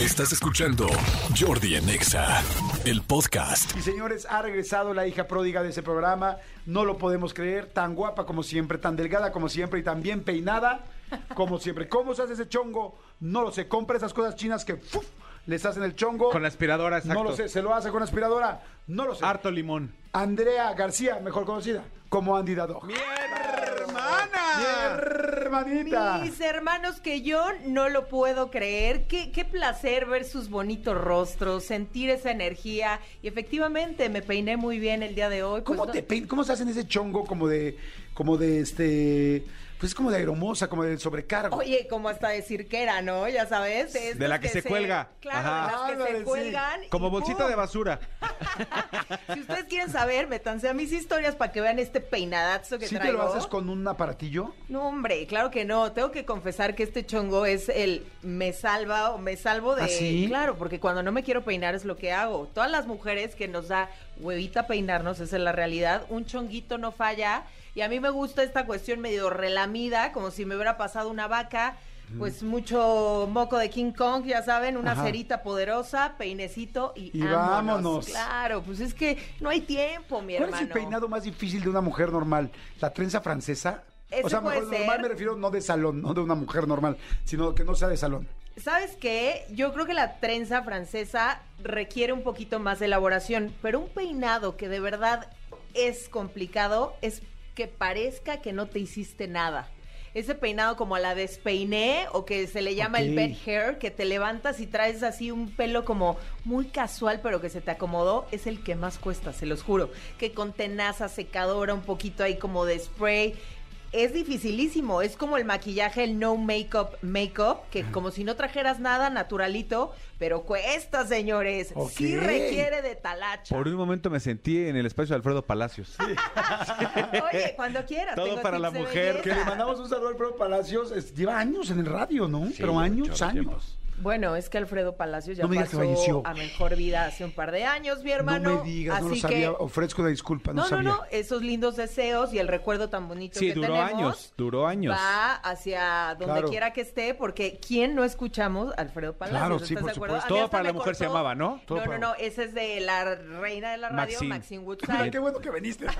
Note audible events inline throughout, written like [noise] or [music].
Estás escuchando Jordi en Exa, el podcast. Y señores, ha regresado la hija pródiga de ese programa. No lo podemos creer. Tan guapa como siempre, tan delgada como siempre y tan bien peinada como siempre. ¿Cómo se hace ese chongo? No lo sé. Compra esas cosas chinas que ¡fuf! les hacen el chongo. Con la aspiradora, exacto. No lo sé. ¿Se lo hace con aspiradora? No lo sé. Harto limón. Andrea García, mejor conocida como Andy Dado. ¡Mi hermana! Mi hermanita. Mis hermanos, que yo no lo puedo creer. Qué, qué placer ver sus bonitos rostros, sentir esa energía. Y efectivamente, me peiné muy bien el día de hoy. pues, ¿Cómo no- te pein- ¿Cómo se hacen ese chongo como de, como de este, pues como de aeromosa, como de sobrecargo? Oye, como hasta de cirquera, ¿no? Ya sabes. de De la que se cuelga. Claro, Ajá. de las que se sí. cuelgan. Como bolsita ¡pum! de basura. [laughs] Si ustedes quieren saber, métanse a mis historias para que vean este peinadazo que ¿Sí te traigo. lo haces con un aparatillo? No, hombre, claro que no. Tengo que confesar que este chongo es el me salva o me salvo de. ¿Ah, sí? Claro, porque cuando no me quiero peinar es lo que hago. Todas las mujeres que nos da huevita peinarnos, esa es la realidad. Un chonguito no falla. Y a mí me gusta esta cuestión medio relamida, como si me hubiera pasado una vaca. Pues mucho moco de King Kong, ya saben, una Ajá. cerita poderosa, peinecito y, Y vámonos. Claro, pues es que no hay tiempo, mi ¿Cuál hermano. es el peinado más difícil de una mujer normal? ¿La trenza francesa? Ese o sea, puede mejor normal me refiero no de salón, no de una mujer normal, sino que no sea de salón. ¿Sabes qué? Yo creo que la trenza francesa requiere un poquito más de elaboración, pero un peinado que de verdad es complicado es que parezca que no te hiciste nada. Ese peinado como a la despeiné o que se le llama el bed hair, que te levantas y traes así un pelo como muy casual pero que se te acomodó, es el que más cuesta, se los juro. Que con tenaza, secadora, un poquito ahí como de spray. Es dificilísimo, es como el maquillaje, el no make-up, make-up, que como si no trajeras nada naturalito, pero cuesta, señores. Sí Ok. requiere de talacha. Por un momento me sentí en el espacio de Alfredo Palacios. [laughs] Oye, cuando quieras. Todo tengo para la mujer. Que le mandamos un saludo al Alfredo Palacios. es- lleva años en el radio, ¿no? Pero años, años. Bueno, es que Alfredo Palacios ya No me que pasó falleció. a mejor vida hace un par de años, mi hermano. no me digas, no lo Así sabía. que- Ofrezco una disculpa, no, No, no, sabía. no, esos lindos deseos y el recuerdo tan bonito Sí, que duró tenemos. años, duró años. Va hacia donde Claro. quiera que esté, porque ¿quién no escuchamos a Alfredo Palacios? Claro, ¿Estás sí, por supuesto. Todo para la mujer se llamaba, ¿no? Todo no, no, para- no, ese es de la reina de la radio, Maxine. Maxine, [laughs] Ay, Woodside. qué bueno que viniste. [laughs]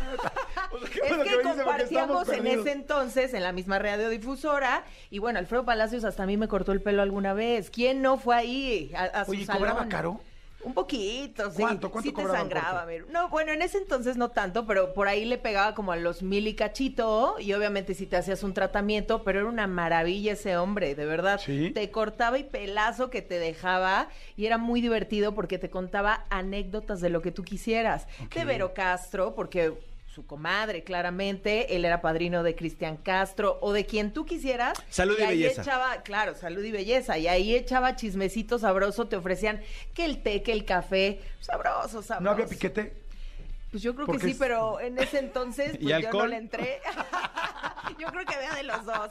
O sea, qué Es bueno que porque compartíamos en ese entonces en la misma radiodifusora y bueno, Alfredo Palacios hasta a mí me cortó el pelo alguna vez. ¿Quién no fue ahí a, a su Oye, salón? ¿cobraba caro? Un poquito, sí. ¿Cuánto? ¿Cuánto sí te sangraba. mira. No, bueno, en ese entonces no tanto, pero por ahí le pegaba como a los mil y cachito y obviamente si te hacías un tratamiento, pero era una maravilla ese hombre, de verdad. ¿Sí? Te cortaba y pelazo que te dejaba y era muy divertido porque te contaba anécdotas de lo que tú quisieras. De Vero Castro, porque su comadre, claramente, él era padrino de Cristian Castro o de quien tú quisieras. Salud y ahí belleza. echaba, claro, salud y belleza. Y ahí echaba chismecito sabroso, te ofrecían que el té, que el café, sabroso, sabroso. ¿No había piquete? Pues yo creo que sí, es- pero en ese entonces [laughs] ¿Y pues yo no le entré. [laughs] yo creo que había de los dos.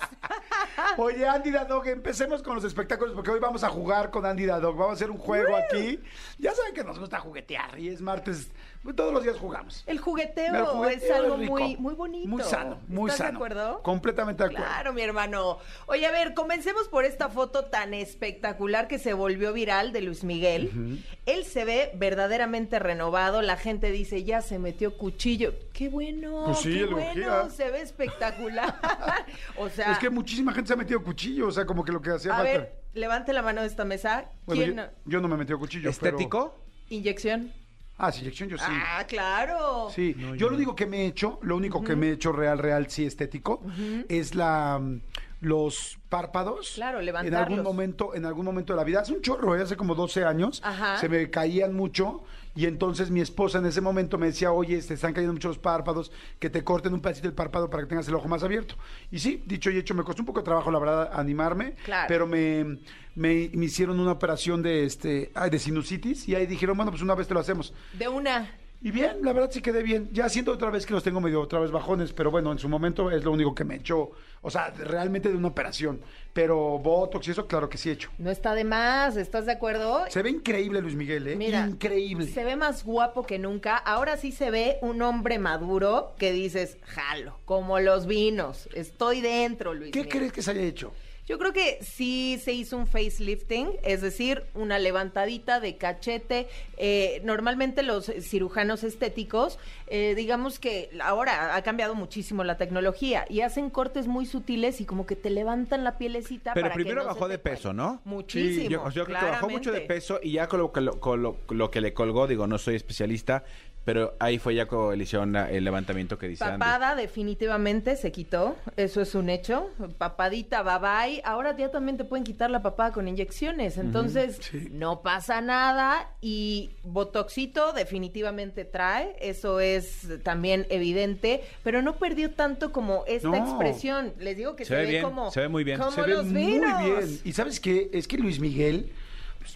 [laughs] Oye, Andy Dadog, empecemos con los espectáculos porque hoy vamos a jugar con Andy Dadog. Vamos a hacer un juego aquí. Ya saben que nos gusta juguetear y es martes. Todos los días jugamos. El jugueteo, El jugueteo es algo rico. muy, muy bonito. Muy sano, muy ¿Estás sano. de acuerdo? Completamente de acuerdo. Claro, mi hermano. Oye, a ver, comencemos por esta foto tan espectacular que se volvió viral de Luis Miguel. Él se ve verdaderamente renovado. La gente dice, ya se metió cuchillo. ¡Qué bueno! Pues sí, ¡Qué bueno! Se ve espectacular. [laughs] o sea, Es que muchísima gente se ha metido cuchillo, o sea, como que lo que hacía a falta. ver, levante la mano de esta mesa. Bueno, ¿Quién? yo, yo no me he metido cuchillo. ¿Estético? ¿Inyección? Ah, sí, inyección yo sí. Ah, claro. Sí, yo lo único que me he hecho, lo único que me he hecho real, real, sí estético, es la mm, los párpados. Claro, En algún momento, en algún momento de la vida. Hace un chorro, ¿eh? hace como 12 años. Ajá. Se me caían mucho. Y entonces mi esposa en ese momento me decía, oye, te están cayendo mucho los párpados, que te corten un pedacito del párpado para que tengas el ojo más abierto. Y sí, dicho y hecho, me costó un poco de trabajo, la verdad, animarme. Claro. Pero me, me, me hicieron una operación de, este, de sinusitis y ahí dijeron, bueno, pues una vez te lo hacemos. De una. Y bien, la verdad sí quedé bien. Ya siento otra vez que los tengo medio otra vez bajones, pero bueno, en su momento es lo único que me echó. O sea, realmente de una operación. Pero Botox y eso, claro que sí he hecho. No está de más, ¿estás de acuerdo? Se ve increíble Luis Miguel, ¿eh? Mira, increíble. Se ve más guapo que nunca. Ahora sí se ve un hombre maduro que dices, jalo, como los vinos. Estoy dentro, Luis. ¿Qué Miguel". crees que se haya hecho? Yo creo que sí se hizo un facelifting, es decir, una levantadita de cachete. Eh, normalmente los cirujanos estéticos, eh, digamos que ahora ha cambiado muchísimo la tecnología y hacen cortes muy sutiles y como que te levantan la pielecita. Pero para que primero no bajó de peso. ¿no? Muchísimo. Sí, yo, yo creo que bajó mucho de peso y ya con lo, con lo- lo que le colgó, digo, no soy especialista, pero ahí fue ya cuando le hicieron la- el levantamiento que dice Andy. Papada definitivamente se quitó, eso es un hecho. Papadita, bye bye. Ahora ya también te pueden quitar la papada con inyecciones, entonces Sí. no pasa nada y Botoxito definitivamente trae, eso es también evidente, pero no perdió tanto como esta No. expresión. Les digo que Se se, ve ve bien, como se ve muy bien. como Se ve los muy vinos. bien. ¿Y sabes qué? Es que Luis Miguel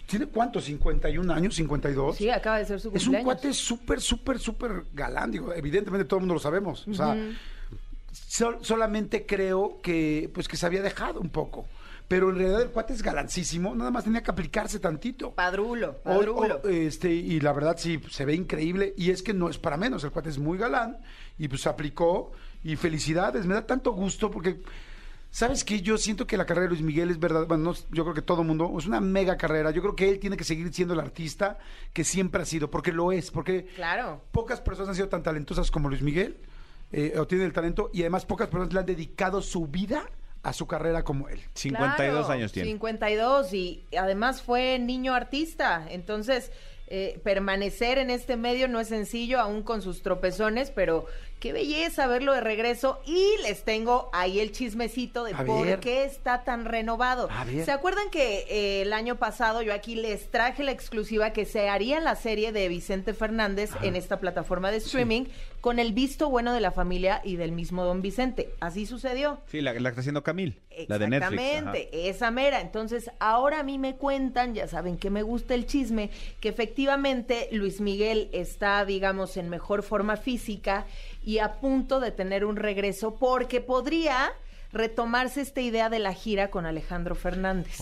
tiene cuánto, 51 años, 52. Sí, acaba de ser su Es cumpleaños. un cuate súper, súper, súper galán. Digo, evidentemente todo el mundo lo sabemos. O sea, sol- solamente creo que, pues, que se había dejado un poco. Pero en realidad el cuate es galancísimo. Nada más tenía que aplicarse tantito. Padrulo, padrulo. o, este, y la verdad sí, se ve increíble. Y es que no es para menos. El cuate es muy galán. Y pues aplicó. Y felicidades. Me da tanto gusto porque. ¿Sabes qué? Yo siento que la carrera de Luis Miguel es verdad. Bueno, no, yo creo que todo el mundo. Es una mega carrera. Yo creo que él tiene que seguir siendo el artista que siempre ha sido. Porque lo es. Porque Claro. pocas personas han sido tan talentosas como Luis Miguel. eh, o tienen el talento. Y además pocas personas le han dedicado su vida a su carrera como él. 52 Claro, años tiene. 52 y además fue niño artista, entonces eh, permanecer en este medio no es sencillo, aún con sus tropezones, pero qué belleza verlo de regreso y les tengo ahí el chismecito de por qué está tan renovado. ¿Se acuerdan que eh, el año pasado yo aquí les traje la exclusiva que se haría la serie de Vicente Fernández en esta plataforma de streaming con el visto bueno de la familia y del mismo don Vicente? Así sucedió. Sí, la, la que está haciendo Camil, la de Netflix. Exactamente, esa mera. Entonces, ahora a mí me cuentan, ya saben que me gusta el chisme, que efectivamente Luis Miguel está, digamos, en mejor forma física y a punto de tener un regreso porque podría retomarse esta idea de la gira con Alejandro Fernández.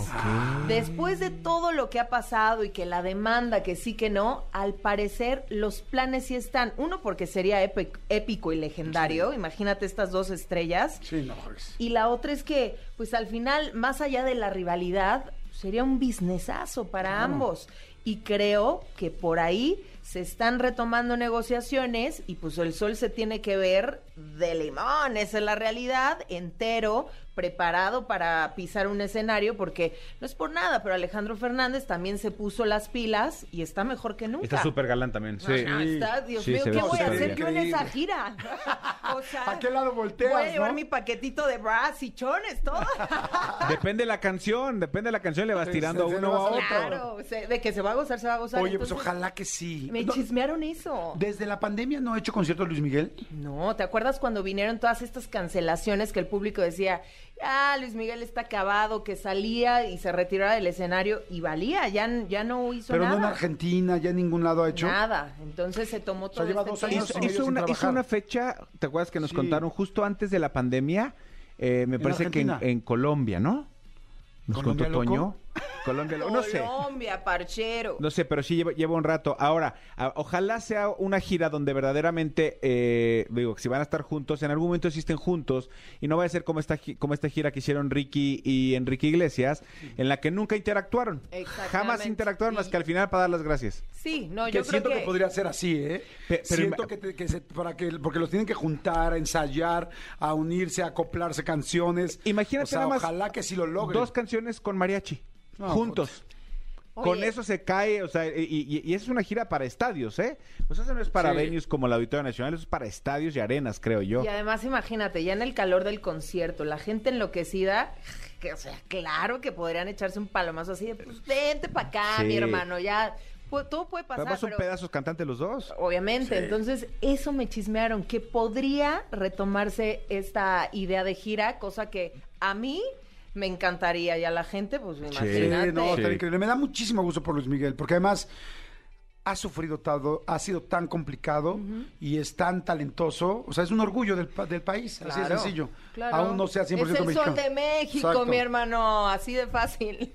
Después de todo lo que ha pasado y que la demanda, que sí que no, al parecer los planes sí están. Uno, porque sería épico, y legendario. Imagínate estas dos estrellas. Sí, no. Y la otra es que, pues al final, más allá de la rivalidad, sería un businessazo para ambos. Y creo que por ahí se están retomando negociaciones y pues el sol se tiene que ver de limón, esa es la realidad, entero, preparado para pisar un escenario, porque no es por nada, pero Alejandro Fernández también se puso las pilas y está mejor que nunca. Está súper galán también. Sí. No, no, está, Dios Sí, mío, ¿qué voy a hacer yo en esa gira? [laughs] o sea, ¿A qué lado volteas, Voy a llevar no? mi paquetito de bras y chones, todo. [laughs] Depende de la canción, depende de la canción, le vas tirando se uno a a otro. claro, de que se va a gozar, se va a gozar. Oye, pues ojalá que sí. Me No, chismearon eso. Desde la pandemia no he hecho conciertos Luis Miguel. No, ¿te acuerdas cuando vinieron todas estas cancelaciones que el público decía, ah, Luis Miguel está acabado, que salía y se retiraba del escenario y valía, ya, ya no hizo Pero nada. no en Argentina, ya en ningún lado ha hecho. Nada, entonces se tomó todo lleva este dos tiempo. años Hizo, una, hizo una fecha, ¿te acuerdas que nos Sí. contaron justo antes de la pandemia? Eh, me En parece que en, Colombia, ¿no? Nos contó. Toño. Colombia, [laughs] lo- no sé. Colombia, parchero. No sé, pero sí lleva, lleva un rato. Ahora, a- ojalá sea una gira donde verdaderamente, eh, digo, si van a estar juntos, en algún momento estén juntos y no vaya a ser como esta, como esta gira que hicieron Ricky y Enrique Iglesias, en la que nunca interactuaron. Exactamente. Jamás interactuaron más que al final para dar las gracias. Sí, no, que yo creo siento que... que... podría ser así, ¿eh? Pe- pero siento que, te- que se- para que porque los tienen que juntar, a ensayar, a unirse, a acoplarse canciones. Imagínate O sea, nada más Ojalá que sí lo logren. Dos canciones con mariachi, No, juntos. Con Oye. eso se cae, o sea, y, y- y es una gira para estadios, ¿eh? Pues eso no es para Sí. venues como la Auditorio Nacional, eso es para estadios y arenas, creo yo. Y además, imagínate, ya en el calor del concierto, la gente enloquecida, que, o sea, claro que podrían echarse un palomazo así de, pues vente para acá, Sí. mi hermano, ya, pu- todo puede pasar. Además son pero- pedazos cantantes los dos. Obviamente, entonces eso me chismearon, que podría retomarse esta idea de gira, cosa que a mí me encantaría y a la gente, pues Sí, imagínate. no, está Sí. increíble. Me da muchísimo gusto por Luis Miguel, porque además ha sufrido todo, ha sido tan complicado y es tan talentoso. O sea, es un orgullo del, del país, así de sencillo. claro. Aún no sea 100% Es el mexicano. sol de México, Exacto. mi hermano, así de fácil.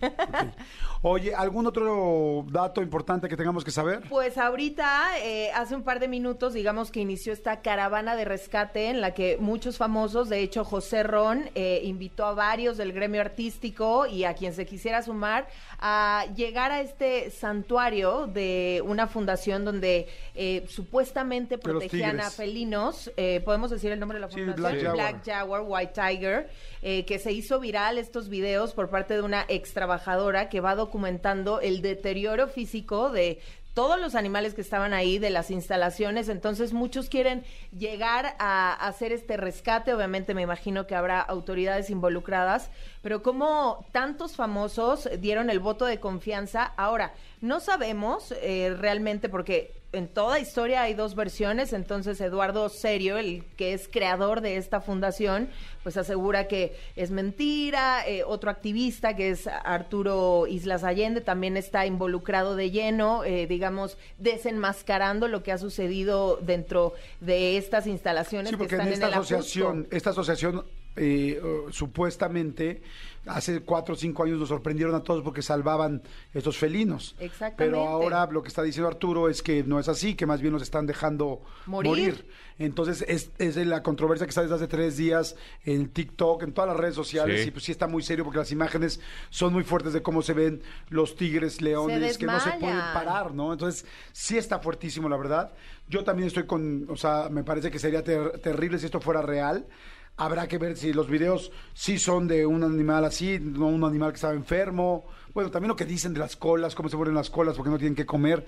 Oye, ¿algún otro dato importante que tengamos que saber? Pues ahorita, eh, hace un par de minutos, digamos que inició esta caravana de rescate en la que muchos famosos, de hecho José Ron, eh, invitó a varios del gremio artístico y a quien se quisiera sumar a llegar a este santuario de una fundación donde eh, supuestamente protegían a felinos. Eh, ¿Podemos decir el nombre de la Sí, fundación? Black Jaguar. Black Jaguar, White Tiger, eh, que se hizo viral estos videos por parte de una ex trabajadora que va documentando el deterioro físico de todos los animales que estaban ahí, de las instalaciones. Entonces, muchos quieren llegar a hacer este rescate. Obviamente, me imagino que habrá autoridades involucradas, pero como tantos famosos dieron el voto de confianza, ahora no sabemos eh, realmente porque en toda historia hay dos versiones, entonces Eduardo Serio, el que es creador de esta fundación, pues asegura que es mentira, eh, otro activista que es Arturo Islas Allende también está involucrado de lleno, eh, digamos, desenmascarando lo que ha sucedido dentro de estas instalaciones Sí, que porque están en esta el asociación, esta asociación eh, supuestamente hace cuatro o cinco años nos sorprendieron a todos porque salvaban estos felinos. Exactamente. Pero ahora lo que está diciendo Arturo es que no es así, que más bien los están dejando Morir. morir. Entonces es, es la controversia que está desde hace tres días en TikTok, en todas las redes sociales, Sí. y pues sí está muy serio porque las imágenes son muy fuertes de cómo se ven los tigres, leones, que no se pueden parar, ¿no? Entonces sí está fuertísimo, la verdad. Yo también estoy con, o sea, me parece que sería ter- terrible si esto fuera real. Habrá que ver si los videos sí son de un animal así, no un animal que estaba enfermo. Bueno, también lo que dicen de las colas, cómo se vuelven las colas porque no tienen que comer.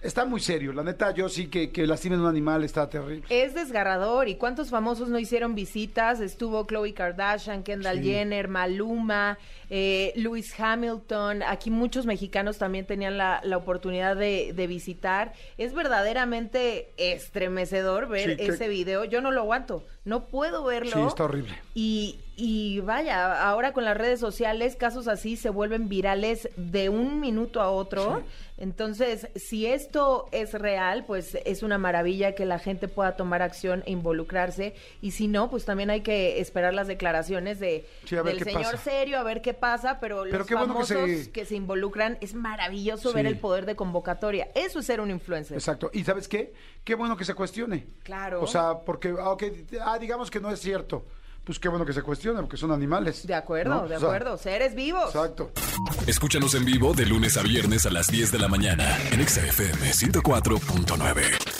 Está muy serio. La neta, yo sí que, que lastimen un animal está terrible. Es desgarrador. ¿Y cuántos famosos no hicieron visitas? Estuvo Khloe Kardashian, Kendall Sí. Jenner, Maluma, eh, Lewis Hamilton. Aquí muchos mexicanos también tenían la, la oportunidad de, de visitar. Es verdaderamente estremecedor ver Sí, que- ese video. Yo no lo aguanto. No puedo verlo. Sí, está horrible. Y, y vaya, ahora con las redes sociales, casos así se vuelven virales de un minuto a otro. Entonces, si esto es real, pues es una maravilla que la gente pueda tomar acción e involucrarse. Y si no, pues también hay que esperar las declaraciones de, Sí, del señor pasa. serio, a ver qué pasa. Pero, Pero los qué bueno que famosos se- que se involucran, es maravilloso Sí. ver el poder de convocatoria. Eso es ser un influencer. Exacto. ¿Y sabes qué? Qué bueno que se cuestione. Claro. O sea, porque, ah, ok, ah, digamos que no es cierto. Pues qué bueno que se cuestione, porque son animales. De acuerdo, ¿no? de O sea, acuerdo. Seres vivos. Exacto. Escúchanos en vivo de lunes a viernes a las 10 de la mañana en Exa FM 104.9.